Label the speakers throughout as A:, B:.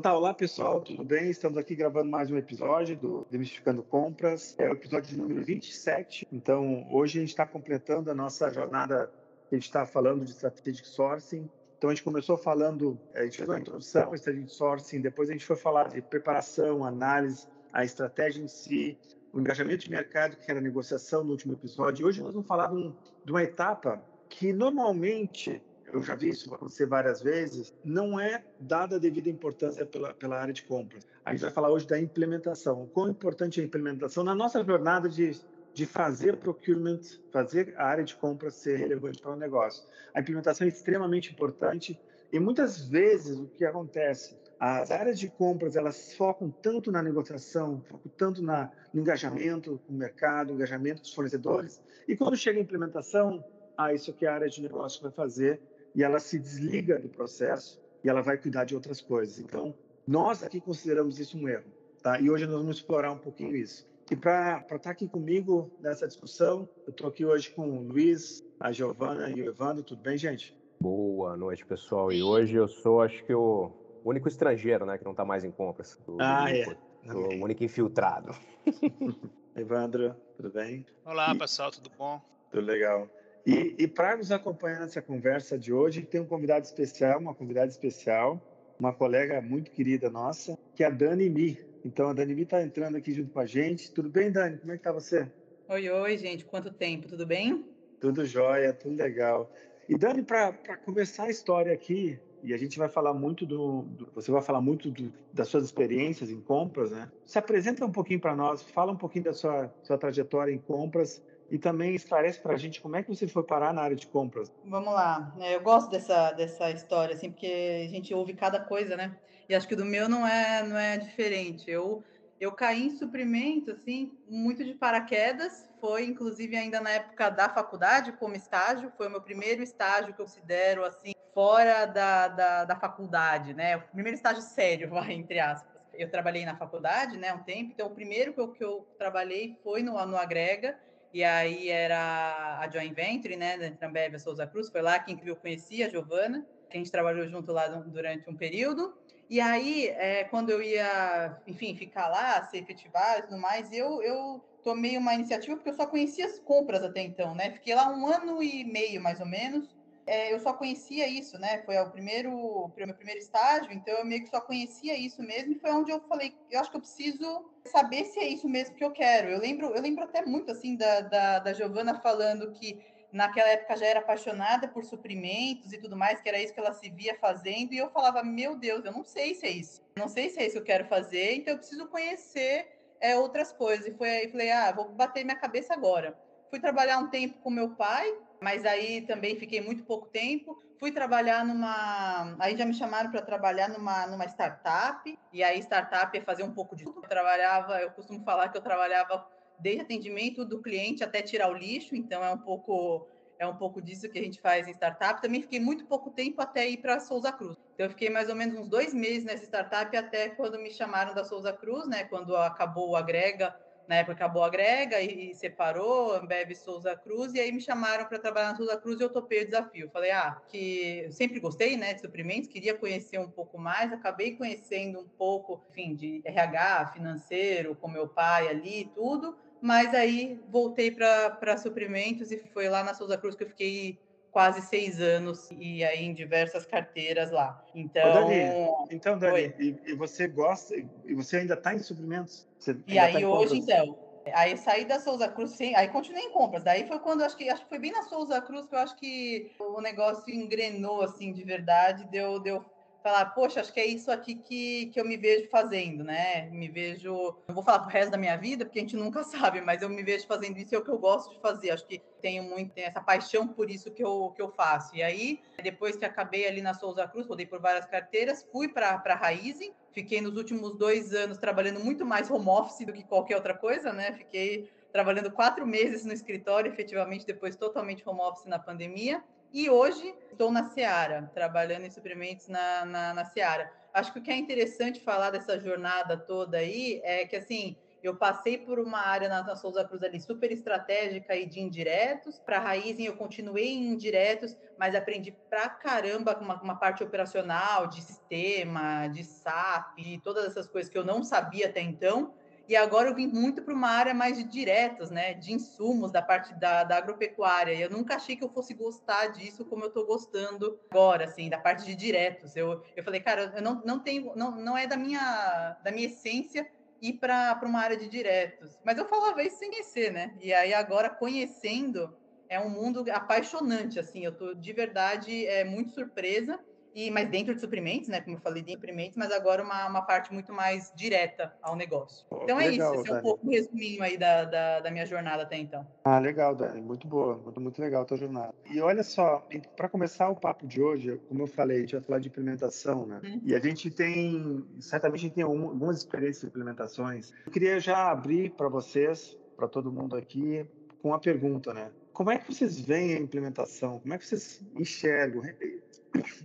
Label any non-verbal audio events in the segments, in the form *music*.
A: Então tá, olá pessoal, tudo bem? Estamos aqui gravando mais um episódio do Demistificando Compras. É o episódio número 27. Então hoje a gente está completando a nossa jornada, a gente está falando de Strategic Sourcing. Então a gente começou falando, a gente fez uma introdução, Strategic Sourcing, depois a gente foi falar de preparação, análise, a estratégia em si, o engajamento de mercado, que era a negociação no último episódio. E hoje nós vamos falar de, um, de uma etapa que normalmente eu já vi isso acontecer várias vezes, não é dada a devida importância pela, pela área de compras. A gente vai falar hoje da implementação. O quão importante é a implementação na nossa jornada de, de fazer procurement, fazer a área de compras ser relevante para o negócio. A implementação é extremamente importante e muitas vezes o que acontece, as áreas de compras elas focam tanto na negociação, focam tanto na, no engajamento com o mercado, engajamento dos fornecedores, e quando chega a implementação, ah, isso que a área de negócio vai fazer, e ela se desliga do processo e ela vai cuidar de outras coisas. Então, nós aqui consideramos isso um erro, tá? E hoje nós vamos explorar um pouquinho isso. E para estar tá aqui comigo nessa discussão, eu estou aqui hoje com o Luiz, a Giovana e o Evandro. Tudo bem, gente?
B: Boa noite, pessoal. E hoje eu sou, acho que, o único estrangeiro, né, que não está mais em compras.
A: ah, é.
B: O único infiltrado. *laughs*
A: Evandro, tudo bem?
C: Olá, e... pessoal, tudo bom?
A: Tudo legal. E, e para nos acompanhar nessa conversa de hoje, tem um convidado especial, uma convidada especial, uma colega muito querida nossa, que é a Dani Mi. Então, a Dani Mi está entrando aqui junto com a gente. Tudo bem, Dani? Como é que está você?
D: Oi, oi, gente. Quanto tempo? Tudo bem?
A: Tudo jóia, tudo legal. E Dani, para começar a história aqui, e a gente vai falar muito do, do você vai falar muito do, das suas experiências em compras, né? Se apresenta um pouquinho para nós, fala um pouquinho da sua, sua trajetória em compras e também esclarece para a gente como é que você foi parar na área de compras.
D: Vamos lá, é, eu gosto dessa, dessa história, assim, porque a gente ouve cada coisa, né? E acho que do meu não é, não é diferente. Eu, eu caí em suprimento, assim, muito de paraquedas, foi inclusive ainda na época da faculdade, como estágio, foi o meu primeiro estágio que eu considero, assim, fora da, da, da faculdade, né? O primeiro estágio sério, *laughs* vai, entre aspas. Eu trabalhei na faculdade, né, um tempo, então o primeiro que eu, que eu trabalhei foi no, no Agrega, e aí era a joint venture, né, da Trambev e Souza Cruz, foi lá que eu conheci a Giovana, que a gente trabalhou junto lá durante um período, e aí, é, quando eu ia, enfim, ficar lá, ser efetivado e tudo mais, eu, eu tomei uma iniciativa, porque eu só conhecia as compras até então, né, fiquei lá um ano e meio, mais ou menos, é, eu só conhecia isso, né? Foi o primeiro, o meu primeiro estágio, então eu meio que só conhecia isso mesmo, e foi onde eu falei, eu acho que eu preciso saber se é isso mesmo que eu quero. Eu lembro, eu lembro até muito assim da, da, da Giovana falando que naquela época já era apaixonada por suprimentos e tudo mais, que era isso que ela se via fazendo, e eu falava, meu Deus, eu não sei se é isso, não sei se é isso que eu quero fazer, então eu preciso conhecer é, outras coisas. E foi aí, falei, ah, vou bater minha cabeça agora. Fui trabalhar um tempo com meu pai, mas aí também fiquei muito pouco tempo. Fui trabalhar numa. Aí já me chamaram para trabalhar numa, numa startup, e aí startup é fazer um pouco de tudo. Eu trabalhava, eu costumo falar que eu trabalhava desde atendimento do cliente até tirar o lixo, então é um pouco. É um pouco disso que a gente faz em startup. Também fiquei muito pouco tempo até ir para Souza Cruz. Então, eu fiquei mais ou menos uns dois meses nessa startup até quando me chamaram da Souza Cruz, né? Quando acabou o Agrega, na época acabou a Grega e, e separou, Ambev Souza Cruz, e aí me chamaram para trabalhar na Souza Cruz e eu topei o desafio. Falei, ah, que eu sempre gostei, né, de suprimentos, queria conhecer um pouco mais, acabei conhecendo um pouco, enfim, de RH, financeiro, com meu pai ali, tudo, mas aí voltei para suprimentos e foi lá na Souza Cruz que eu fiquei quase seis anos e aí em diversas carteiras lá. Então,
A: Dani, então Dani, e, e, você gosta e você ainda está em suprimentos?
D: e aí tá hoje então, aí saí da Souza Cruz, sim, aí continuei em compras. Daí foi quando acho que acho que foi bem na Souza Cruz que eu acho que o negócio engrenou assim de verdade, deu deu falar, poxa, acho que é isso aqui que, que eu me vejo fazendo, né? Me vejo, não vou falar pro resto da minha vida, porque a gente nunca *laughs* sabe, mas eu me vejo fazendo isso, é o que eu gosto de fazer. Acho que tenho muito tenho essa paixão por isso que eu, que eu faço. E aí, depois que acabei ali na Souza Cruz, rodei por várias carteiras, fui para a Raizen, fiquei nos últimos dois anos trabalhando muito mais home office do que qualquer outra coisa, né? Fiquei trabalhando quatro meses no escritório, efetivamente, depois totalmente home office na pandemia. E hoje estou na Seara, trabalhando em suprimentos na, na, na Seara. Acho que o que é interessante falar dessa jornada toda aí é que, assim, eu passei por uma área na, na Souza Cruz ali super estratégica e de indiretos, para a Raizen eu continuei em indiretos, mas aprendi pra caramba uma, uma parte operacional, de sistema, de SAP, de todas essas coisas que eu não sabia até então. E agora eu vim muito para uma área mais de diretos, né? De insumos da parte da, da agropecuária. Eu nunca achei que eu fosse gostar disso como eu estou gostando agora, assim, da parte de diretos. Eu, eu falei, cara, eu não, não tenho, não, não é da minha, da minha essência ir para uma área de diretos. Mas eu falava isso sem conhecer, né? E aí agora conhecendo é um mundo apaixonante, assim. Eu tô de verdade é muito surpresa e mas dentro de suprimentos, né? Como eu falei, de suprimentos, mas agora uma, uma parte muito mais direta ao negócio. Oh, então é legal, isso, esse é um pouco o resuminho aí da, da, da, minha jornada até então.
A: Ah, legal, Dani, muito boa, muito, muito legal a tua jornada. E olha só, para começar o papo de hoje, como eu falei, a gente vai falar de implementação, né? Uhum. E a gente tem, certamente a gente tem algumas experiências de implementações. Eu queria já abrir para vocês, para todo mundo aqui, com uma pergunta, né? Como é que vocês veem a implementação? Como é que vocês enxergam?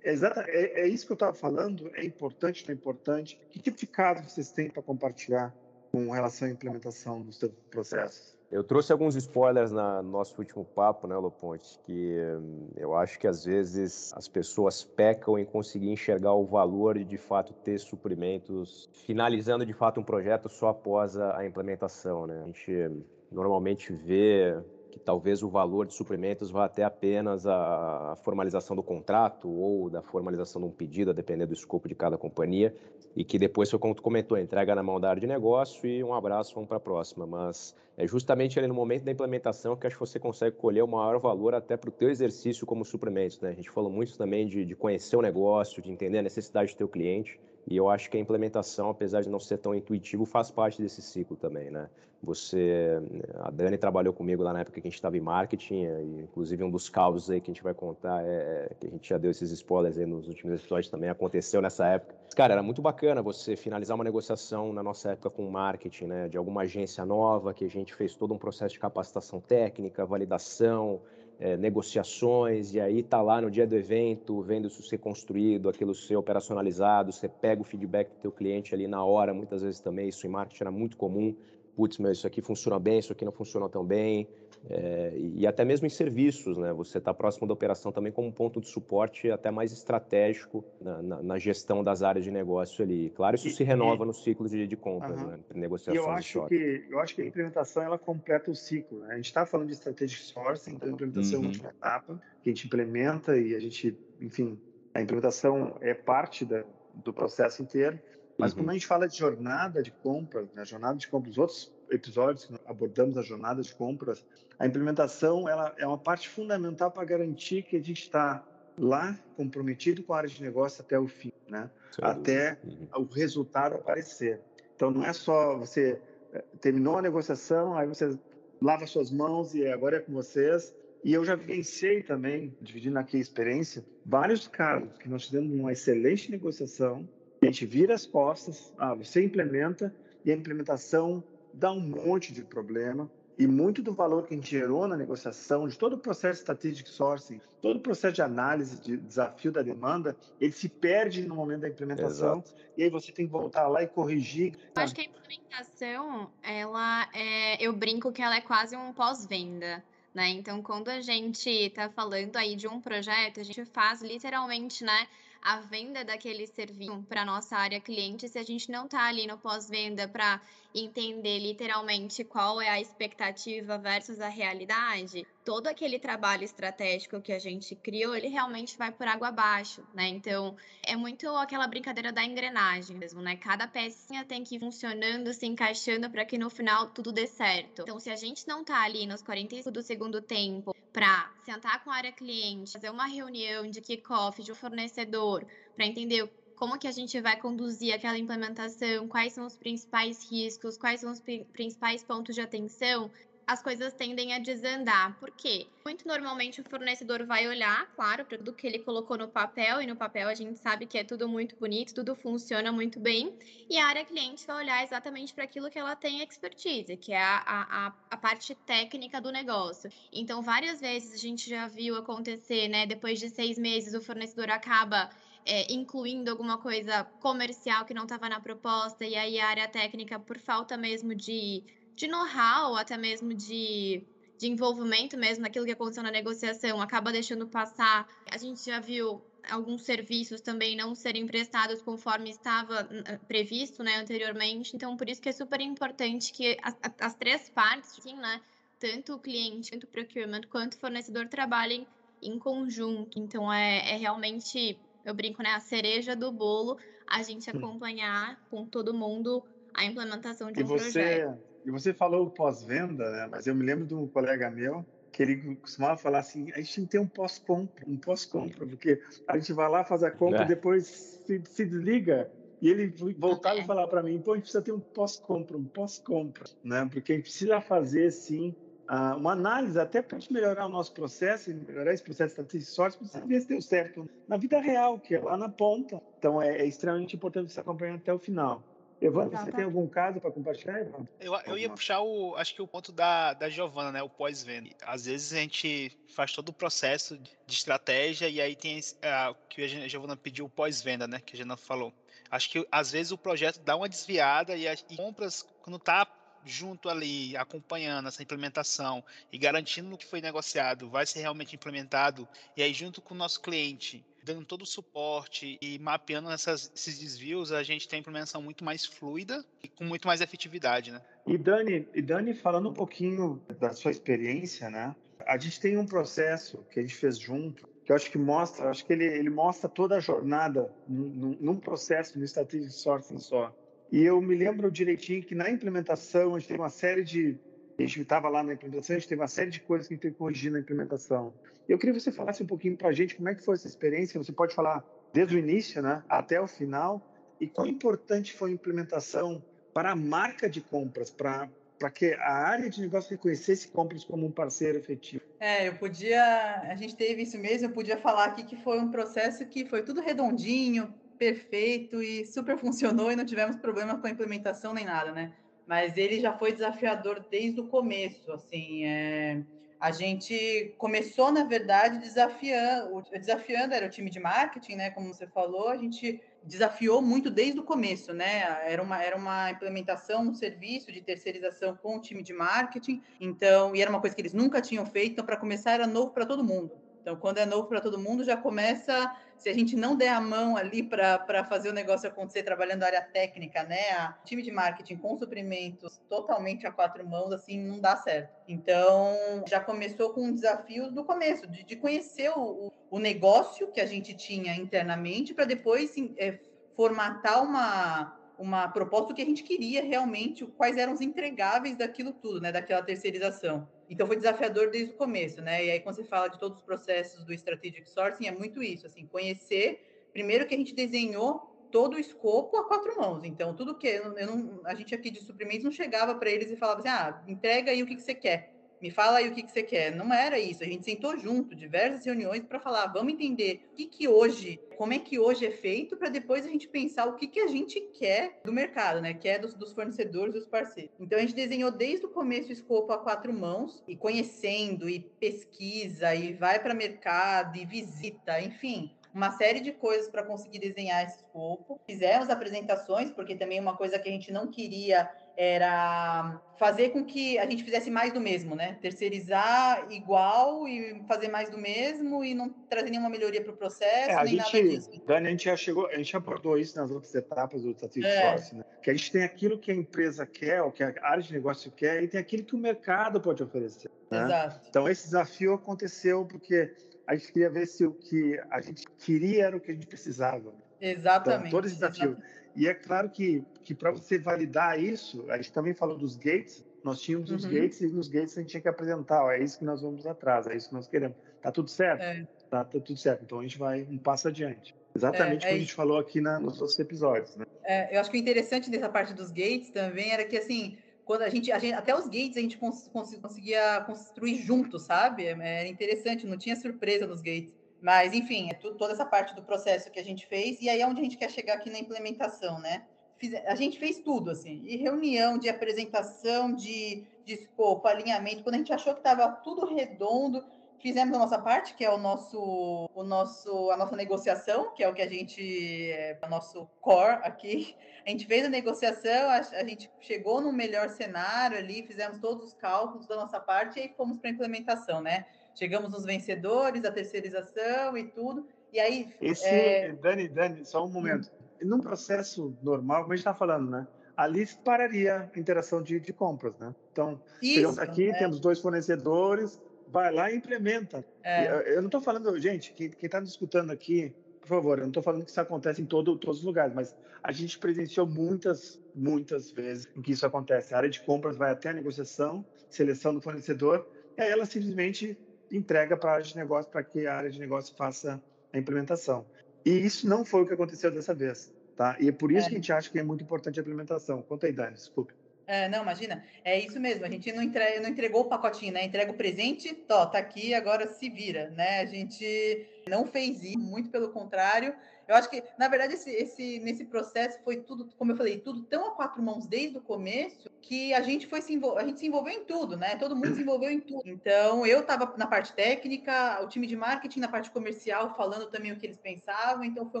A: Exata, é, é isso que eu estava falando. É importante, não é importante. Que tipo de caso vocês têm para compartilhar com relação à implementação dos seus processos?
B: Eu trouxe alguns spoilers na, no nosso último papo, né, Loponte, que hum, eu acho que às vezes as pessoas pecam em conseguir enxergar o valor de de fato ter suprimentos, finalizando de fato um projeto só após a, a implementação. Né? A gente normalmente vê que talvez o valor de suprimentos vá até apenas a formalização do contrato ou da formalização de um pedido, a depender do escopo de cada companhia, e que depois como tu comentou, entrega na mão da área de negócio e um abraço, vamos para a próxima. Mas é justamente ali no momento da implementação que acho que você consegue colher o maior valor até para o teu exercício como suprimentos. Né? A gente falou muito também de, de conhecer o negócio, de entender a necessidade do teu cliente, e eu acho que a implementação, apesar de não ser tão intuitivo, faz parte desse ciclo também, né? Você, a Dani trabalhou comigo lá na época que a gente estava em marketing, e inclusive um dos causos aí que a gente vai contar é, é que a gente já deu esses spoilers aí nos últimos episódios também aconteceu nessa época. Cara, era muito bacana você finalizar uma negociação na nossa época com marketing, né? De alguma agência nova que a gente fez todo um processo de capacitação técnica, validação, é, negociações, e aí tá lá no dia do evento, vendo isso ser construído, aquilo ser operacionalizado, você pega o feedback do teu cliente ali na hora, muitas vezes também, isso em marketing era muito comum, putz, meu, isso aqui funciona bem, isso aqui não funciona tão bem, é, e até mesmo em serviços, né? Você está próximo da operação também como ponto de suporte até mais estratégico na, na, na gestão das áreas de negócio ali. Claro, isso e, se renova e, no ciclo de, de compras, uh -huh. né?
A: Negociação. E eu acho que eu acho que a implementação ela completa o ciclo. Né? A gente está falando de strategic sourcing, então a implementação é uma última etapa que a gente implementa e a gente, enfim, a implementação é parte da, do processo inteiro. Mas uhum. quando a gente fala de jornada de compras, né, jornada de compras, outros episódios que abordamos a jornada de compras, a implementação ela é uma parte fundamental para garantir que a gente está lá comprometido com a área de negócio até o fim, né? até uhum. o resultado aparecer. Então não é só você eh, terminou a negociação, aí você lava suas mãos e agora é com vocês. E eu já vivenciei também, dividindo aqui a experiência, vários casos que nós fizemos uma excelente negociação, a gente vira as costas, ah, você implementa e a implementação dá um monte de problema e muito do valor que a gente gerou na negociação, de todo o processo de strategic sourcing, todo o processo de análise de desafio da demanda, ele se perde no momento da implementação Exato. e aí você tem que voltar lá e corrigir.
C: Eu acho que a implementação, ela é, eu brinco que ela é quase um pós-venda. Né? Então, quando a gente está falando aí de um projeto, a gente faz literalmente, né, a venda daquele serviço para nossa área cliente se a gente não está ali no pós-venda para entender literalmente qual é a expectativa versus a realidade, todo aquele trabalho estratégico que a gente criou, ele realmente vai por água abaixo, né? Então, é muito aquela brincadeira da engrenagem mesmo, né? Cada pecinha tem que ir funcionando, se encaixando para que no final tudo dê certo. Então, se a gente não tá ali nos 45 do segundo tempo para sentar com a área cliente, fazer uma reunião de kickoff de um fornecedor, para entender como que a gente vai conduzir aquela implementação, quais são os principais riscos, quais são os principais pontos de atenção, as coisas tendem a desandar. Por quê? Muito normalmente o fornecedor vai olhar, claro, para tudo que ele colocou no papel, e no papel a gente sabe que é tudo muito bonito, tudo funciona muito bem, e a área cliente vai olhar exatamente para aquilo que ela tem expertise, que é a, a, a parte técnica do negócio. Então, várias vezes a gente já viu acontecer, né, depois de seis meses, o fornecedor acaba é, incluindo alguma coisa comercial que não estava na proposta, e aí a área técnica, por falta mesmo de, de know-how, até mesmo de, de envolvimento mesmo naquilo que aconteceu na negociação, acaba deixando passar. A gente já viu alguns serviços também não serem prestados conforme estava previsto né, anteriormente. Então, por isso que é super importante que as, as três partes, sim, né, tanto o cliente, tanto o procurement, quanto o fornecedor trabalhem em conjunto. Então, é, é realmente, eu brinco, né, a cereja do bolo, a gente acompanhar com todo mundo a implementação de
A: e
C: um
A: você,
C: projeto.
A: E você falou pós-venda, né? Mas eu me lembro de um colega meu que ele costumava falar assim, a gente tem que ter um pós-compra, um pós-compra, porque a gente vai lá, faz a compra,
B: É.
A: depois se, se desliga. E ele voltava
C: É.
A: e falava para mim, pô, a gente precisa ter um pós-compra, um pós-compra, né? Porque a gente precisa fazer, sim, ah, uma análise até para a gente melhorar o nosso processo, e melhorar esse processo de sorte, precisa ver se deu certo na vida real, que é lá na ponta. Então, é, é extremamente importante você acompanhar até o final. Evandro, você tem algum caso para compartilhar, Evandro?
E: Eu, eu ia puxar o, acho que o ponto da, da Giovana, né? O pós-venda. Às vezes a gente faz todo o processo de estratégia e aí tem ah, que a Gi- a Giovana pediu o pós-venda, né? Que a Giovana falou. Acho que às vezes o projeto dá uma desviada e, as- e compras, quando tá junto ali, acompanhando essa implementação e garantindo que foi negociado vai ser realmente implementado, e aí junto com o nosso cliente, dando todo o suporte e mapeando essas- esses desvios, a gente tem a implementação muito mais fluida e com muito mais efetividade, né?
A: E Dani, e Dani, falando um pouquinho da sua experiência, né? A gente tem um processo que a gente fez junto, que eu acho que mostra, acho que ele, ele mostra toda a jornada num, num- processo, no Strategic Sourcing só. E eu me lembro direitinho que na implementação a gente teve uma série de a gente estava lá na implementação, a gente teve uma série de coisas que a gente teve que corrigir na implementação. Eu queria que você falasse um pouquinho para a gente como é que foi essa experiência. Você pode falar desde o início, né, até o final, e quão importante foi a implementação para a marca de compras, para para que a área de negócio reconhecesse compras como um parceiro efetivo.
D: É, eu podia. A gente teve isso mesmo, eu podia falar aqui que foi um processo que foi tudo redondinho, perfeito e super funcionou e não tivemos problema com a implementação nem nada, né? Mas ele já foi desafiador desde o começo, assim. é, A gente começou, na verdade, desafiando, desafiando era o time de marketing, né? Como você falou, a gente desafiou muito desde o começo, né? Era uma, era uma implementação, um serviço de terceirização com o time de marketing, então, e era uma coisa que eles nunca tinham feito, então, para começar, era novo para todo mundo. Então, quando é novo para todo mundo, já começa. Se a gente não der a mão ali para fazer o negócio acontecer, trabalhando a área técnica, né? A time de marketing com suprimentos totalmente a quatro mãos, assim, não dá certo. Então, já começou com um desafio do começo, de, de conhecer o, o negócio que a gente tinha internamente, para depois é, formatar uma, uma proposta que a gente queria realmente, quais eram os entregáveis daquilo tudo, né? Daquela terceirização. Então foi desafiador desde o começo, né? E aí quando você fala de todos os processos do strategic sourcing é muito isso, assim, conhecer primeiro que a gente desenhou todo o escopo a quatro mãos. Então tudo que eu não, a gente aqui de suprimentos não chegava para eles e falava assim: "Ah, entrega aí o que, que você quer". Me fala aí o que, que você quer. Não era isso. A gente sentou junto, diversas reuniões para falar, vamos entender o que, que hoje, como é que hoje é feito, para depois a gente pensar o que, que a gente quer do mercado, né? Quer dos, dos fornecedores e dos parceiros. Então a gente desenhou desde o começo o escopo a quatro mãos, e conhecendo, e pesquisa, e vai para mercado, e visita, enfim uma série de coisas para conseguir desenhar esse escopo. Fizemos apresentações, porque também uma coisa que a gente não queria era fazer com que a gente fizesse mais do mesmo, né? Terceirizar igual e fazer mais do mesmo e não trazer nenhuma melhoria para o processo,
A: É, a
D: nem
A: gente. Dani, a gente já chegou, a gente abordou isso nas outras etapas do Strategic
D: É.
A: Sourcing, né? Que a gente tem aquilo que a empresa quer, o que a área de negócio quer, e tem aquilo que o mercado pode oferecer. Né?
D: Exato.
A: Então, esse desafio aconteceu porque a gente queria ver se o que a gente queria era o que a gente precisava.
D: Exatamente.
A: Então, todo esse desafio. E é claro que, que para você validar isso, a gente também falou dos gates, nós tínhamos os
D: Uhum.
A: gates e nos gates a gente tinha que apresentar, ó, é isso que nós vamos atrás, é isso que nós queremos. Tá tudo certo?
D: É.
A: Tá, tá tudo certo. Então a gente vai um passo adiante. Exatamente
D: É, é
A: como a gente falou aqui na, nos outros episódios, né?
D: É, eu acho que o interessante dessa parte dos gates também era que, assim, quando a gente, a gente até os gates a gente cons, cons, conseguia construir junto, sabe? Era interessante, não tinha surpresa nos gates. Mas, enfim, é tu, toda essa parte do processo que a gente fez, e aí é onde a gente quer chegar aqui na implementação, né? Fiz, a gente fez tudo, assim, de reunião, de apresentação, de, de escopo, alinhamento. Quando a gente achou que estava tudo redondo, fizemos a nossa parte, que é o nosso, o nosso, a nossa negociação, que é o que a gente, é o nosso core aqui. A gente fez a negociação, a, a gente chegou no melhor cenário ali, fizemos todos os cálculos da nossa parte e aí fomos para a implementação, né? Chegamos nos vencedores, a terceirização e tudo. E aí.
A: Esse, é... Dani, Dani, só um momento. Num processo normal, como a gente está falando, né? ali pararia a interação de, de compras, né? Então, Isso, aqui, é. temos dois fornecedores, vai lá e implementa. É. Eu não estou falando, gente, quem está nos escutando aqui, por favor, eu não estou falando que isso acontece em todo, todos os lugares, mas a gente presenciou muitas, muitas vezes em que isso acontece. A área de compras vai até a negociação, seleção do fornecedor, e aí ela simplesmente entrega para a área de negócio para que a área de negócio faça a implementação. E isso não foi o que aconteceu dessa vez, tá? E é por isso é. que a gente acha que é muito importante a implementação. Conta aí, Dani, desculpe.
D: É, não, imagina. É isso mesmo. A gente não, não entregou o pacotinho, né? Entrega o presente, tó, tá aqui, agora se vira, né? A gente não fez isso, muito pelo contrário. Eu acho que, na verdade, esse, esse, nesse processo foi tudo, como eu falei, tudo tão a quatro mãos desde o começo que a gente foi se a gente se envolveu em tudo, né? Todo mundo se envolveu em tudo. Então, eu estava na parte técnica, o time de marketing na parte comercial, falando também o que eles pensavam, então foi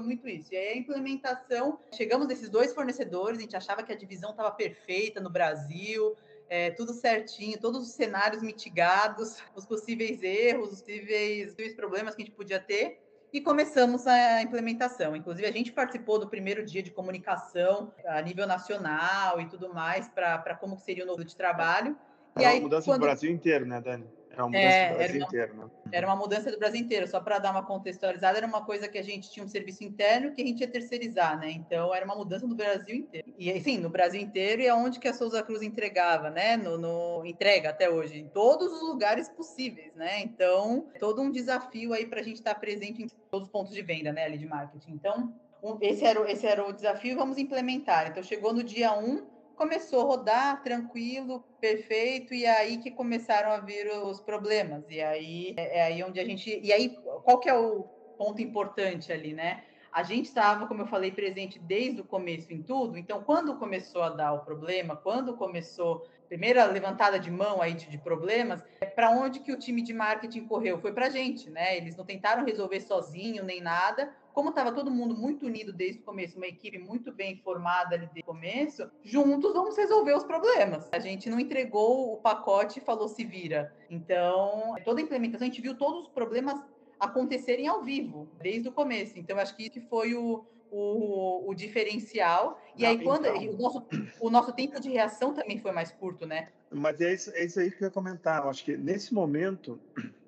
D: muito isso. E aí a implementação, chegamos nesses dois fornecedores, a gente achava que a divisão estava perfeita no Brasil, é, tudo certinho, todos os cenários mitigados, os possíveis erros, os possíveis problemas que a gente podia ter e começamos a implementação. Inclusive, a gente participou do primeiro dia de comunicação a nível nacional e tudo mais para como seria o novo de trabalho.
A: É e uma aí, mudança quando... do Brasil inteiro, né, Dani? Era uma mudança é, do Brasil
D: uma,
A: inteiro, né?
D: Era uma mudança do Brasil inteiro, só para dar uma contextualizada, era uma coisa que a gente tinha um serviço interno que a gente ia terceirizar, né? Então era uma mudança do Brasil inteiro. E assim, no Brasil inteiro e aonde que a Souza Cruz entregava, né? No, no entrega até hoje, em todos os lugares possíveis, né? Então, todo um desafio aí para a gente estar tá presente em todos os pontos de venda, né, ali de marketing. Então, esse era, esse era o desafio, vamos implementar. Então, chegou no dia 1, começou a rodar tranquilo, perfeito, e aí que começaram a vir os problemas. E aí é, é aí onde a gente. E aí, qual que é o ponto importante ali, né? A gente estava, como eu falei, presente desde o começo em tudo. Então, quando começou a dar o problema, quando começou a primeira levantada de mão aí de, de problemas, é para onde que o time de marketing correu? Foi para a gente, né? Eles não tentaram resolver sozinho nem nada como estava todo mundo muito unido desde o começo, uma equipe muito bem formada ali desde o começo, juntos vamos resolver os problemas. A gente não entregou o pacote e falou se vira. Então, toda a implementação, a gente viu todos os problemas acontecerem ao vivo, desde o começo. Então, acho que isso foi o, o, o diferencial. E aí, quando então... o, nosso, o nosso tempo de reação também foi mais curto, né?
A: Mas é isso, é isso aí que eu ia comentar. Eu acho que nesse momento,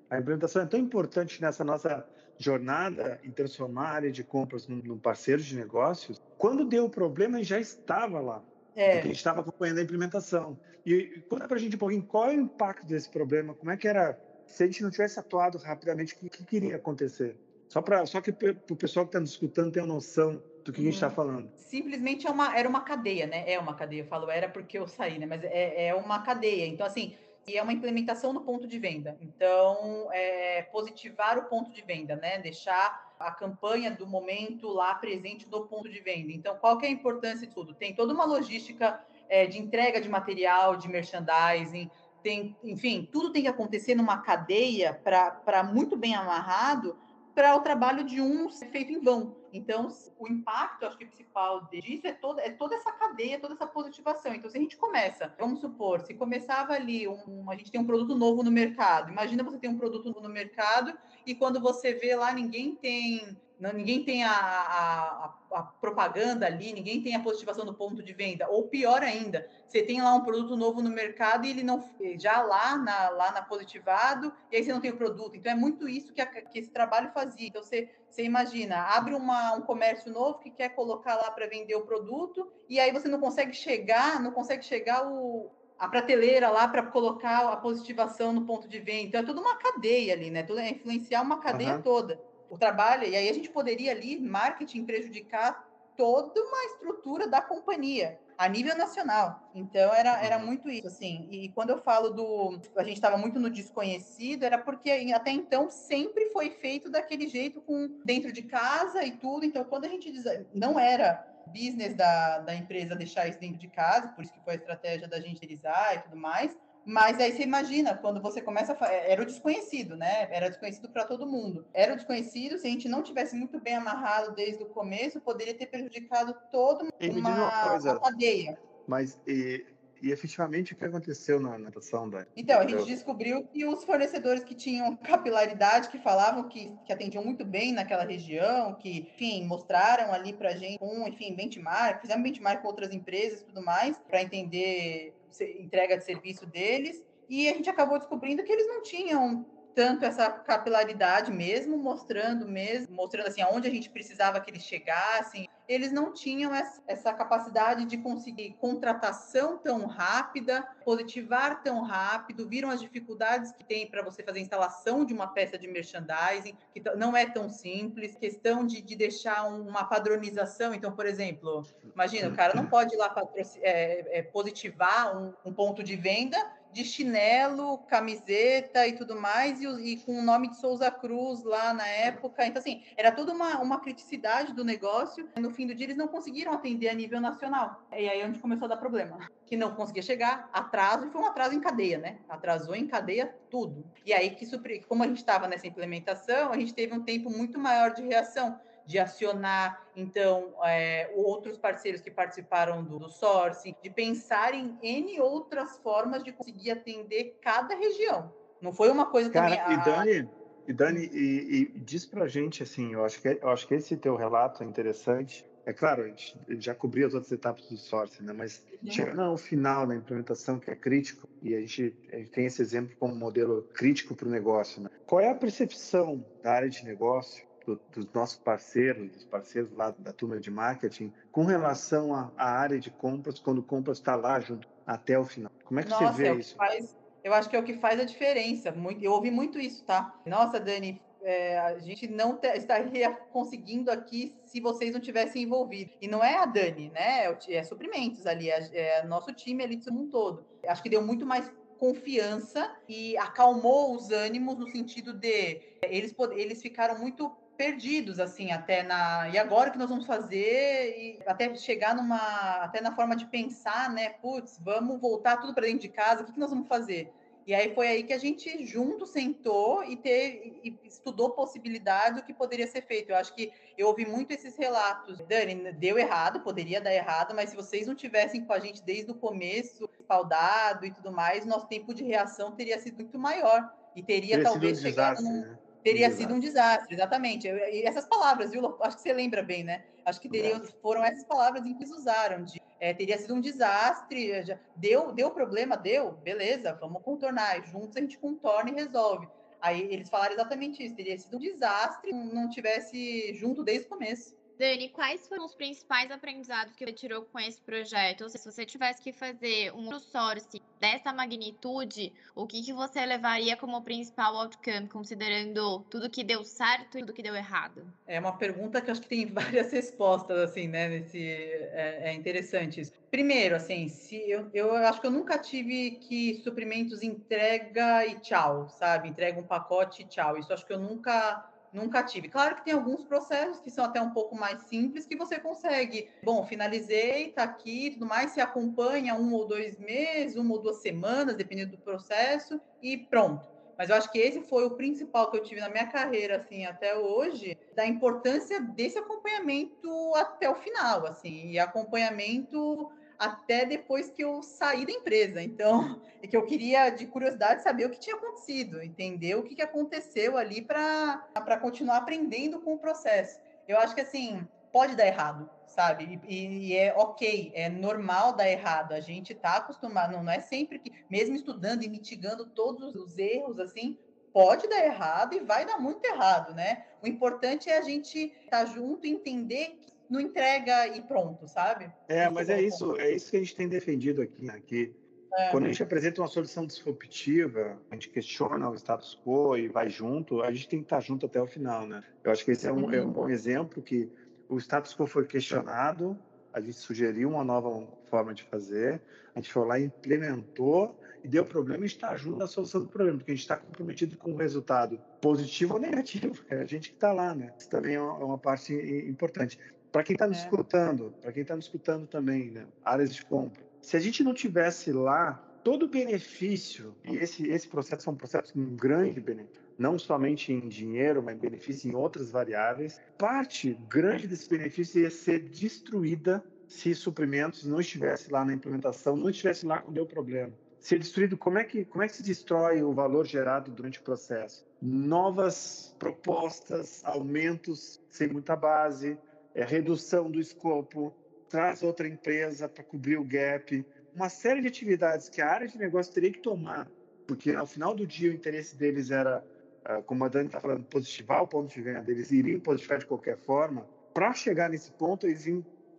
A: a implementação é tão importante nessa nossa jornada em transformar a área de compras num, num parceiro de negócios, quando deu o problema, já estava lá. É. A gente estava acompanhando a implementação. E conta para a gente um pouquinho qual é o impacto desse problema, como é que era, se a gente não tivesse atuado rapidamente, o que, que queria acontecer? Só, pra, só que para o pessoal que está nos escutando ter uma noção do que a gente está uhum. falando.
D: Simplesmente é uma, era uma cadeia, né? É uma cadeia, eu falo era porque eu saí, né? Mas é, é uma cadeia. Então, assim, e é uma implementação no ponto de venda. Então, é positivar o ponto de venda, né? Deixar a campanha do momento lá presente no ponto de venda. Então, qual que é a importância de tudo? Tem toda uma logística é, de entrega de material, de merchandising, tem, enfim, tudo tem que acontecer numa cadeia para muito bem amarrado para o trabalho de um ser feito em vão. Então, o impacto, acho que principal disso é toda, é toda essa cadeia, toda essa positivação. Então, se a gente começa, vamos supor, se começava ali, um, a gente tem um produto novo no mercado. Imagina você ter um produto novo no mercado e quando você vê lá, ninguém tem não, ninguém tem a, a, a, propaganda ali, ninguém tem a positivação do ponto de venda. Ou pior ainda, você tem lá um produto novo no mercado e ele não já lá na, lá na positivado, e aí você não tem o produto. Então é muito isso que, a, que esse trabalho fazia. Então você, você imagina, abre uma, um comércio novo que quer colocar lá para vender o produto, e aí você não consegue chegar, não consegue chegar o, a prateleira lá para colocar a positivação no ponto de venda. Então é toda uma cadeia ali, né? Tudo é influenciar uma cadeia uhum. toda o trabalho, e aí a gente poderia ali, marketing, prejudicar toda uma estrutura da companhia a nível nacional. Então era, era muito isso, assim. E quando eu falo do a gente estava muito no desconhecido, era porque até então sempre foi feito daquele jeito com dentro de casa e tudo. Então quando a gente diz, não era business da, da empresa deixar isso dentro de casa, por isso que foi a estratégia da gente utilizar e tudo mais. Mas aí você imagina, quando você começa a era o desconhecido, né? Era desconhecido para todo mundo. Era o desconhecido, se a gente não tivesse muito bem amarrado desde o começo, poderia ter prejudicado toda uma, uma cadeia.
A: Mas e, e efetivamente o que aconteceu na natação da.
D: Então, a gente descobriu que os fornecedores que tinham *laughs* capilaridade, que falavam que, que atendiam muito bem naquela região, que, enfim, mostraram ali para a gente um, enfim, benchmark, fizemos benchmark com outras empresas e tudo mais, para entender entrega de serviço deles. E a gente acabou descobrindo que eles não tinham tanto essa capilaridade mesmo, mostrando mesmo, mostrando assim aonde a gente precisava que eles chegassem. Eles não tinham essa capacidade de conseguir contratação tão rápida, positivar tão rápido, viram as dificuldades que tem para você fazer a instalação de uma peça de merchandising, que não é tão simples, questão de, de deixar uma padronização. Então, por exemplo, imagina, o cara não pode ir lá é, é, positivar um, um ponto de venda de chinelo, camiseta e tudo mais, e, e, com o nome de Souza Cruz lá na época. Então, assim, era toda uma, uma criticidade do negócio. No fim do dia, eles não conseguiram atender a nível nacional. E aí é onde começou a dar problema. Que não conseguia chegar, atraso, e foi um atraso em cadeia, né? Atrasou em cadeia tudo. E aí, que como a gente estava nessa implementação, a gente teve um tempo muito maior de reação de acionar, então, é, outros parceiros que participaram do, do sourcing, de pensar em N outras formas de conseguir atender cada região. Não foi uma coisa
A: Cara,
D: também...
A: E Dani, e, Dani e, e diz pra gente, assim, eu acho, que, eu acho que esse teu relato é interessante, é claro, a gente já cobriu as outras etapas do sourcing, né? mas uhum. chegando ao final da implementação, que é crítico, e a gente, a gente tem esse exemplo como modelo crítico para o negócio. Né? Qual é a percepção da área de negócio do, dos nossos parceiros, dos parceiros lá da turma de marketing, com relação à, à área de compras, quando compras está lá junto até o final? Como é que
D: Nossa,
A: você vê
D: é
A: isso?
D: Faz, eu acho que é o que faz a diferença. Eu ouvi muito isso, tá? Nossa, Dani, é, a gente não te, estaria *laughs* conseguindo aqui se vocês não tivessem envolvido. E não é a Dani, né? É, é suprimentos ali, é, é nosso time ali como um todo. Acho que deu muito mais confiança e acalmou os ânimos no sentido de eles, eles ficaram muito perdidos assim até na e agora o que nós vamos fazer e até chegar numa até na forma de pensar né putz vamos voltar tudo para dentro de casa o que, que nós vamos fazer e aí foi aí que a gente junto sentou e, ter, e estudou possibilidades do que poderia ser feito. Eu acho que eu ouvi muito esses relatos. Dani, deu errado, poderia dar errado, mas se vocês não tivessem com a gente desde o começo, espaldado e tudo mais, nosso tempo de reação teria sido muito maior. E teria, teria talvez chegado num, né? Teria sido um desastre, exatamente. E essas palavras, viu? Acho que você lembra bem, né? Acho que teriam, foram essas palavras que eles usaram. De, é, teria sido um desastre. Já, deu, deu problema? Deu? Beleza, vamos contornar. Juntos a gente contorna e resolve. Aí eles falaram exatamente isso. Teria sido um desastre não tivesse junto desde o começo.
C: Dani, quais foram os principais aprendizados que você tirou com esse projeto? Seja, se você tivesse que fazer um source dessa magnitude, o que, que você levaria como principal outcome, considerando tudo que deu certo e tudo que deu errado?
D: É uma pergunta que acho que tem *laughs* várias respostas, assim, né? Nesse, é, é interessante isso. Primeiro, assim, se eu, eu acho que eu nunca tive que suprimentos entrega e tchau, sabe? Entrega um pacote e tchau. Isso acho que eu nunca Nunca tive. Claro que tem alguns processos que são até um pouco mais simples que você consegue. Bom, finalizei, tá aqui, tudo mais. Se acompanha um ou dois meses, uma ou duas semanas, dependendo do processo, e pronto. Mas eu acho que esse foi o principal que eu tive na minha carreira, assim, até hoje, da importância desse acompanhamento até o final, assim, e acompanhamento até depois que eu saí da empresa. Então, *laughs* é que eu queria, de curiosidade, saber o que tinha acontecido, entender o que, que aconteceu ali para continuar aprendendo com o processo. Eu acho que, assim, pode dar errado, sabe? E, e, é ok, é normal dar errado. A gente está acostumado, não é sempre que, mesmo estudando e mitigando todos os erros, assim, pode dar errado e vai dar muito errado, né? O importante é a gente estar tá junto e entender não entrega e pronto, sabe?
A: É, mas é isso, é isso que a gente tem defendido aqui, né? que é. quando a gente apresenta uma solução disruptiva, a gente questiona o status quo e vai junto, a gente tem que estar junto até o final, né? Eu acho que esse é um, é um bom exemplo que o status quo foi questionado, a gente sugeriu uma nova forma de fazer, a gente foi lá e implementou e deu problema, gente está junto na solução do problema, porque a gente está comprometido com o resultado positivo ou negativo, é a gente que está lá, né? Isso também é uma, parte importante. Para quem está nos é. escutando, para quem está nos escutando também, né? áreas de compra. Se a gente não tivesse lá todo benefício, e esse, esse processo é um processo com um grande benefício, não somente em dinheiro, mas benefício em outras variáveis, parte grande desse benefício ia ser destruída se suprimentos não estivesse lá na implementação, não estivesse lá quando deu problema. Se é destruído, como é que como é que se destrói o valor gerado durante o processo? Novas propostas, aumentos sem muita base, é, redução do escopo, traz outra empresa para cobrir o gap, uma série de atividades que a área de negócio teria que tomar, porque ao final do dia o interesse deles era, ah, como a Dani está falando, positivar o ponto de venda, eles iriam positivar de qualquer forma. Para chegar nesse ponto, eles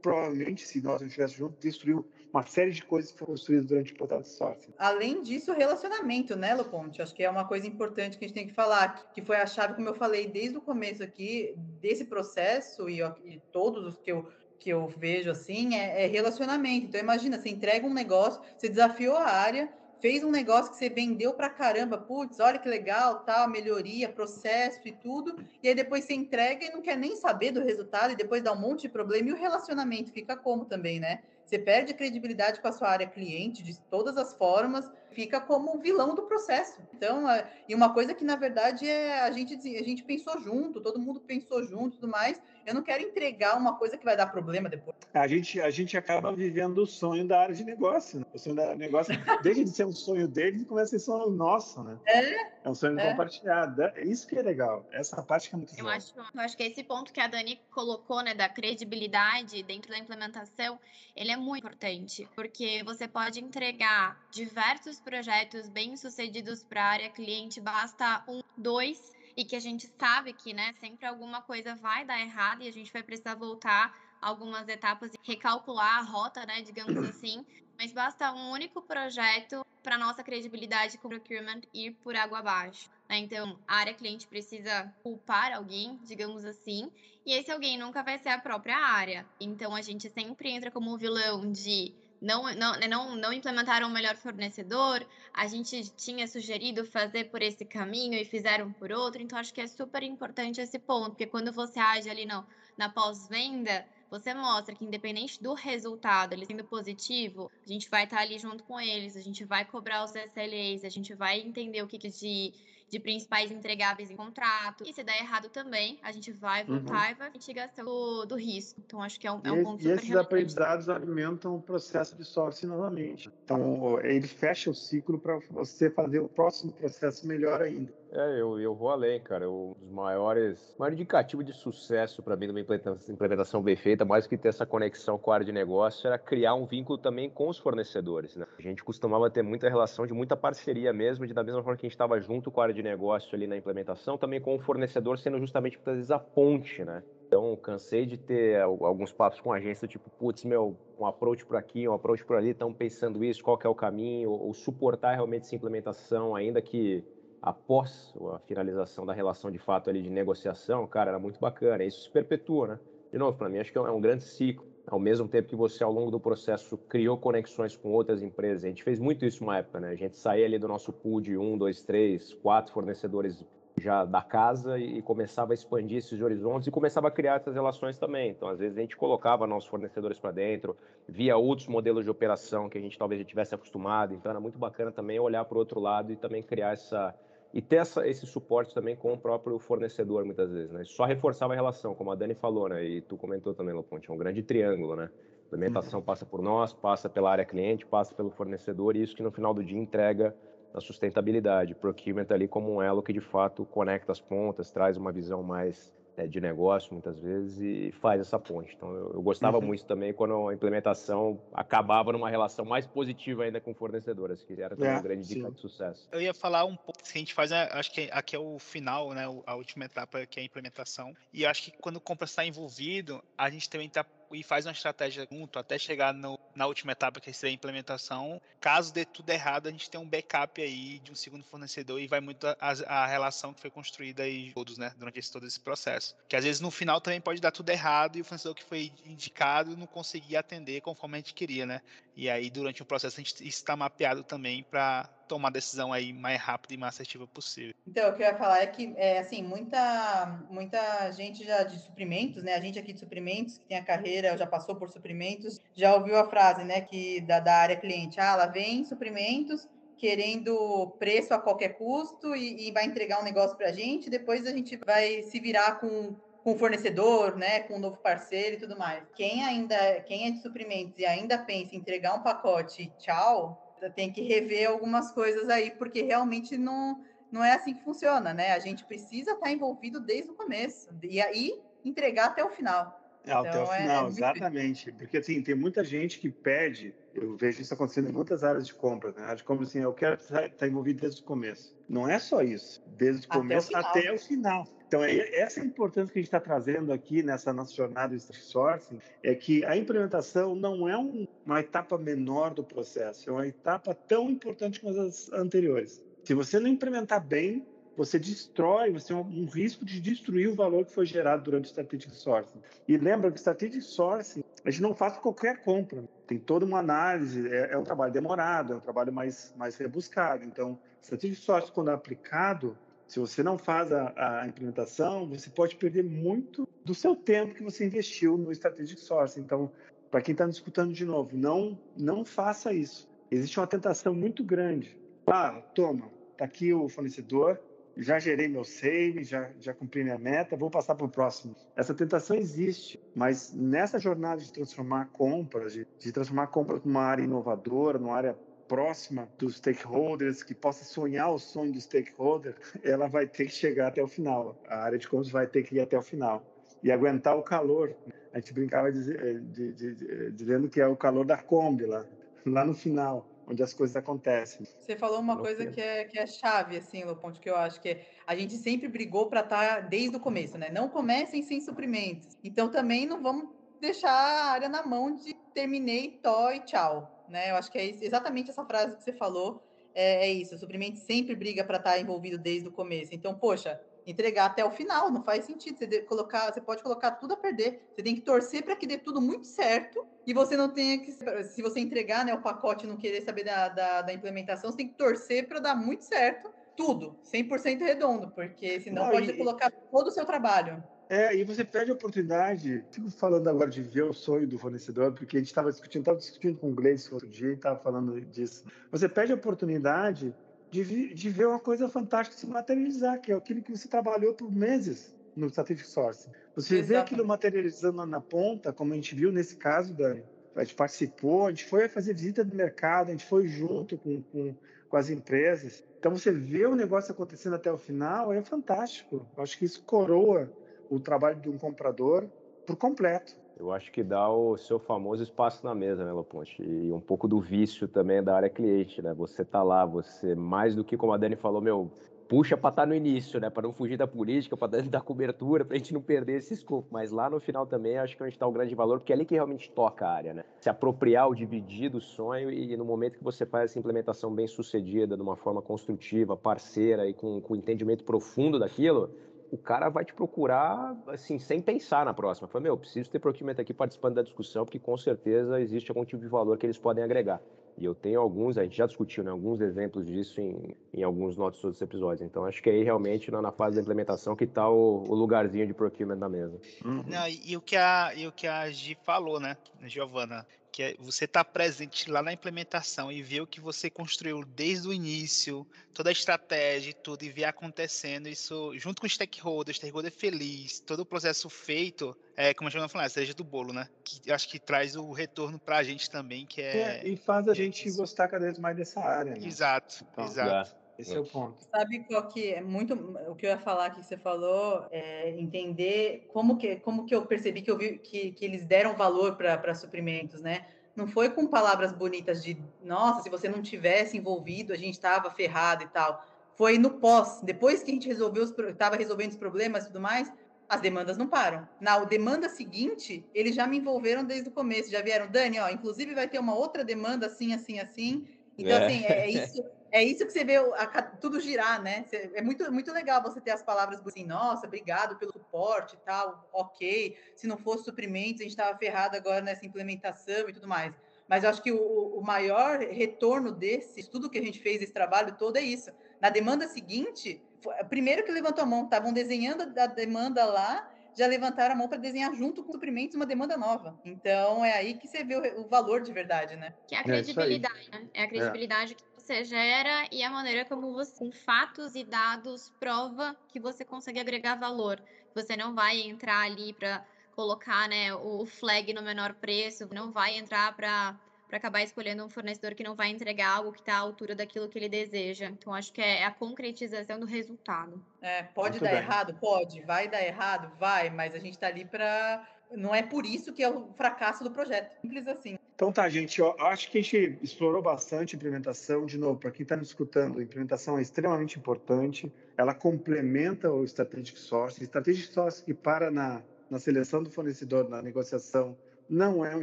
A: provavelmente, se nós não estivéssemos juntos, destruir uma série de coisas que foram construídas durante o processo de sourcing.
D: Além disso, o relacionamento, né, Loponte? Acho que é uma coisa importante que a gente tem que falar, que foi a chave, como eu falei desde o começo aqui, desse processo e, e todos os que eu que eu vejo assim é, é, relacionamento. Então, imagina, você entrega um negócio, você desafiou a área, fez um negócio que você vendeu para caramba, putz, olha que legal, tal, melhoria, processo e tudo, e aí depois você entrega e não quer nem saber do resultado e depois dá um monte de problema e o relacionamento fica como também, né? Você perde credibilidade com a sua área cliente de todas as formas, fica como um vilão do processo. Então, é, e uma coisa que na verdade é a gente a gente pensou junto, todo mundo pensou junto, tudo mais, eu não quero entregar uma coisa que vai dar problema depois.
A: A gente, a gente acaba vivendo o sonho da área de negócio. Né? O sonho da área de negócio, *laughs* desde de ser um sonho deles, começa a ser sonho nosso, né?
D: É.
A: É um sonho é. compartilhado. É isso que é legal. Essa parte que é muito
C: eu acho, eu acho que esse ponto que a Dani colocou, né, da credibilidade dentro da implementação, ele é muito importante, porque você pode entregar diversos projetos bem-sucedidos para a área cliente, basta um, dois e que a gente sabe que, né, sempre alguma coisa vai dar errado e a gente vai precisar voltar algumas etapas e recalcular a rota, né, digamos *coughs* assim. Mas basta um único projeto para nossa credibilidade com procurement ir por água abaixo. Né? Então, a área cliente precisa culpar alguém, digamos assim, e esse alguém nunca vai ser a própria área. Então, a gente sempre entra como vilão de não, né, não, não implementaram o melhor fornecedor, a gente tinha sugerido fazer por esse caminho e fizeram por outro, então acho que é super importante esse ponto, porque quando você age ali no, na pós-venda, você mostra que independente do resultado, ele sendo positivo, a gente vai estar ali junto com eles, a gente vai cobrar os SLAs, a gente vai entender o que, que de de principais entregáveis em contrato. E se der errado também, a gente vai uhum. voltar uhum. e vai mitigação do, do risco. Então, acho que é um, é um ponto
A: e super E esses aprendizados alimentam o processo de sourcing novamente. Então, ele fecha o ciclo para você fazer o próximo processo melhor ainda.
B: É, eu, eu vou além, cara. Um dos maiores, maior indicativo de sucesso para mim numa implementação bem feita, mais que ter essa conexão com a área de negócio, era criar um vínculo também com os fornecedores. Né? A gente costumava ter muita relação de muita parceria mesmo, de da mesma forma que a gente estava junto com a área de negócio ali na implementação, também com o fornecedor sendo justamente muitas vezes a ponte, né? Então, cansei de ter alguns papos com a agência, tipo, putz, meu, um approach por aqui, um approach por ali, estão pensando isso, qual que é o caminho, ou suportar realmente essa implementação, ainda que após a finalização da relação de fato ali de negociação, cara, era muito bacana. Isso se perpetua, né? De novo, para mim, acho que é um grande ciclo. Ao mesmo tempo que você, ao longo do processo, criou conexões com outras empresas. A gente fez muito isso uma época, né? A gente saía ali do nosso pool de um, dois, três, quatro fornecedores já da casa e começava a expandir esses horizontes e começava a criar essas relações também. Então, às vezes, a gente colocava nossos fornecedores para dentro, via outros modelos de operação que a gente talvez já tivesse acostumado. Então, era muito bacana também olhar para o outro lado e também criar essa, e ter essa, esse suporte também com o próprio fornecedor, muitas vezes, né? Só reforçava a relação, como a Dani falou, né? E tu comentou também, Loponte, é um grande triângulo, né? A implementação uhum. passa por nós, passa pela área cliente, passa pelo fornecedor, e isso que no final do dia entrega a sustentabilidade. Procurement ali como um elo que de fato conecta as pontas, traz uma visão mais né, de negócio muitas vezes e faz essa ponte. Então eu, eu gostava uhum. muito também quando a implementação acabava numa relação mais positiva ainda com fornecedoras, que era também é, uma grande sim. dica de sucesso.
E: Eu ia falar um pouco que a gente faz, acho que aqui é o final, né, a última etapa que é a implementação. E acho que quando o compra está envolvido, a gente também está e faz uma estratégia junto até chegar no, na última etapa, que seria a implementação. Caso dê tudo errado, a gente tem um backup aí de um segundo fornecedor e vai muito a, a relação que foi construída aí todos, né, durante esse, todo esse processo. Que às vezes no final também pode dar tudo errado e o fornecedor que foi indicado não conseguir atender conforme a gente queria, né? E aí durante o processo a gente está mapeado também para tomar a decisão aí mais rápida e mais assertiva possível.
D: Então, o que eu ia falar é que, é, assim, muita, muita gente já de suprimentos, né? A gente aqui de suprimentos, que tem a carreira, já passou por suprimentos, já ouviu a frase, né, que da, da área cliente, ah, ela vem suprimentos, querendo preço a qualquer custo e, e vai entregar um negócio para a gente, depois a gente vai se virar com com o fornecedor, né, com um novo parceiro e tudo mais. Quem ainda, quem é de suprimentos e ainda pensa em entregar um pacote, tchau, tem que rever algumas coisas aí, porque realmente não, não é assim que funciona, né? A gente precisa estar envolvido desde o começo e aí entregar até o final.
A: É, até então, o é final, é, exatamente. Porque assim, tem muita gente que pede, eu vejo isso acontecendo em muitas áreas de compra, né? Área de compra, assim, eu quero estar envolvido desde o começo. Não é só isso, desde o começo até o final. Até o final. Então, é, essa é a importância que a gente está trazendo aqui nessa nossa jornada de sourcing, é que a implementação não é um, uma etapa menor do processo, é uma etapa tão importante como as anteriores. Se você não implementar bem, você destrói, você tem um, risco de destruir o valor que foi gerado durante o strategic sourcing. E lembra que strategic sourcing a gente não faz qualquer compra, tem toda uma análise, é, é um trabalho demorado, é um trabalho mais mais rebuscado. Então, strategic sourcing quando é aplicado, se você não faz a, a, implementação, você pode perder muito do seu tempo que você investiu no strategic sourcing. Então, para quem está me escutando de novo, não não faça isso. Existe uma tentação muito grande. Ah, toma, tá aqui o fornecedor, já gerei meu save, já, já cumpri minha meta, vou passar para o próximo. Essa tentação existe, mas nessa jornada de transformar compras, de, de transformar compras numa área inovadora, numa área próxima dos stakeholders, que possa sonhar o sonho do stakeholder, *laughs* ela vai ter que chegar até o final. A área de compras vai ter que ir até o final e aguentar o calor. A gente brincava eh, de, de, de, dizendo que é o calor da Kombi lá, lá no final onde as coisas acontecem.
D: Você falou uma coisa que é, que é chave, assim, no ponto que eu acho que é, a gente sempre brigou para estar tá desde o começo, né? Não comecem sem suprimentos. Então também não vamos deixar a área na mão de terminei, tó e tchau, né? Eu acho que é exatamente essa frase que você falou. É, é isso, o suprimento sempre briga para estar tá envolvido desde o começo. Então, poxa, entregar até o final, não faz sentido. Você, colocar, você pode colocar tudo a perder. Você tem que torcer para que dê tudo muito certo e você não tenha que. Se você entregar né, o pacote e não querer saber da, da, da implementação, você tem que torcer para dar muito certo tudo, 100% redondo, porque senão não, pode e, colocar todo o seu trabalho.
A: É, e você perde a oportunidade. Fico falando agora de ver o sonho do fornecedor, porque a gente estava discutindo, estava discutindo com o Gleice outro dia e estava falando disso. Você perde a oportunidade de, de ver uma coisa fantástica se materializar, que é aquilo que você trabalhou por meses no Strategic Sourcing. Você Exatamente. vê aquilo materializando na ponta, como a gente viu nesse caso, Dani. A gente participou, a gente foi fazer visita do mercado, a gente foi junto com, com, com as empresas. Então, você vê o negócio acontecendo até o final, é fantástico. Eu acho que isso coroa o trabalho de um comprador por completo.
B: Eu acho que dá o seu famoso espaço na mesa, né, Loponte? E um pouco do vício também da área cliente, né? Você tá lá, você, mais do que como a Dani falou, meu, puxa para estar tá no início, né? Para não fugir da política, para *laughs* dar cobertura, para a gente não perder esse escopo. Mas lá no final também acho que a gente está o grande valor, porque é ali que realmente toca a área, né? Se apropriar o dividir do sonho e no momento que você faz essa implementação bem sucedida, de uma forma construtiva, parceira e com, com entendimento profundo daquilo, o cara vai te procurar, assim, sem pensar na próxima. Fala, meu, preciso ter procurement aqui participando da discussão, porque com certeza existe algum tipo de valor que eles podem agregar. E eu tenho alguns, a gente já discutiu, né, alguns exemplos disso em, em alguns nossos outros episódios. Então, acho que aí realmente, na, na fase da implementação, que está o, o, lugarzinho de procurement na mesa.
E: Uhum. Não, e, e, o que a, e o que a Gi falou, né, Giovana? Que é você está presente lá na implementação e ver o que você construiu desde o início, toda a estratégia e tudo, e ver acontecendo isso junto com os stakeholders, stakeholder feliz, todo o processo feito, é, como a gente falou, a cereja do bolo, né? Que acho que traz o retorno para a gente também, que é...
A: é... E faz a gente gostar cada vez mais dessa área, né?
E: Exato, então, exato.
A: Esse é o ponto.
D: Sabe qual que é muito o que eu ia falar que você falou é entender como que como que eu percebi que eu vi que, que eles deram valor para suprimentos, né? Não foi com palavras bonitas de nossa, se você não tivesse envolvido, a gente estava ferrado e tal. Foi no pós, depois que a gente resolveu estava resolvendo os problemas e tudo mais, as demandas não param. Na demanda seguinte, eles já me envolveram desde o começo, já vieram, Dani, ó, inclusive vai ter uma outra demanda assim, assim, assim. Então, é. assim, é, é isso é isso que você vê a, tudo girar, né? É muito, muito legal você ter as palavras assim, nossa, obrigado pelo suporte e tal, ok. Se não fosse suprimentos, a gente estava ferrado agora nessa implementação e tudo mais. Mas eu acho que o, o maior retorno desse estudo que a gente fez, esse trabalho todo, é isso. Na demanda seguinte, primeiro que levantou a mão, estavam desenhando a demanda lá, já levantaram a mão para desenhar junto com suprimentos uma demanda nova. Então é aí que você vê o, o valor de verdade, né?
C: Que é a é credibilidade, é né? É a credibilidade é. que você gera e a maneira como você, com fatos e dados, prova que você consegue agregar valor. Você não vai entrar ali para colocar né, o flag no menor preço, não vai entrar para para acabar escolhendo um fornecedor que não vai entregar algo que está à altura daquilo que ele deseja. Então, acho que é a concretização do resultado.
D: É, pode Muito dar bem. errado? Pode. Vai dar errado? Vai, mas a gente está ali para. Não é por isso que é o fracasso do projeto. Simples assim.
A: Então tá, gente, acho que a gente explorou bastante a implementação. De novo, para quem está nos escutando, a implementação é extremamente importante. Ela complementa o Strategic Sourcing. Strategic Sourcing que para na, na seleção do fornecedor, na negociação, não é um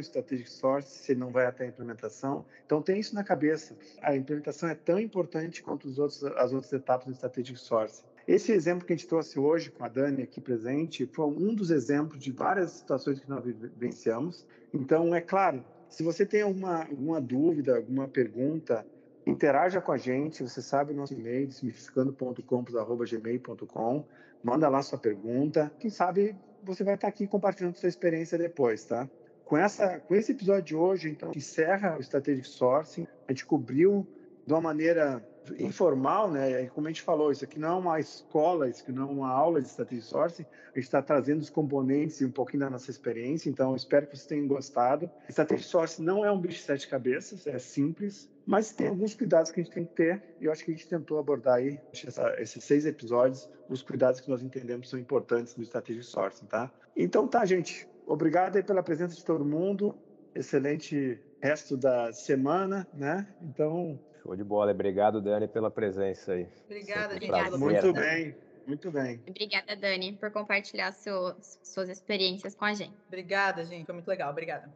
A: strategic source se não vai até a implementação. Então tem isso na cabeça. A implementação é tão importante quanto os outros, as outras etapas do strategic source. Esse exemplo que a gente trouxe hoje com a Dani aqui presente foi um dos exemplos de várias situações que nós vivenciamos. Então, é claro, se você tem alguma, alguma dúvida, alguma pergunta, interaja com a gente. Você sabe o nosso e-mail, desmistificando.compos.gmail.com. Manda lá sua pergunta. Quem sabe você vai estar aqui compartilhando sua experiência depois, tá? Com, essa, com esse episódio de hoje, então, encerra o Strategic Sourcing. A gente cobriu de uma maneira informal, né? Como a gente falou, isso aqui não é uma escola, isso aqui não é uma aula de Strategic Sourcing. A gente está trazendo os componentes e um pouquinho da nossa experiência. Então, espero que vocês tenham gostado. Strategic Sourcing não é um bicho de sete cabeças, é simples, mas tem alguns cuidados que a gente tem que ter. E eu acho que a gente tentou abordar aí, essa, esses seis episódios, os cuidados que nós entendemos são importantes no Strategic Sourcing, tá? Então, tá, gente. Obrigado aí pela presença de todo mundo. Excelente resto da semana, né? Então.
B: Show de bola. Obrigado, Dani, pela presença aí.
D: Obrigada, gente.
A: Muito bem, muito bem.
C: Obrigada, Dani, por compartilhar seu, suas experiências com a gente.
D: Obrigada, gente. Foi muito legal. Obrigada.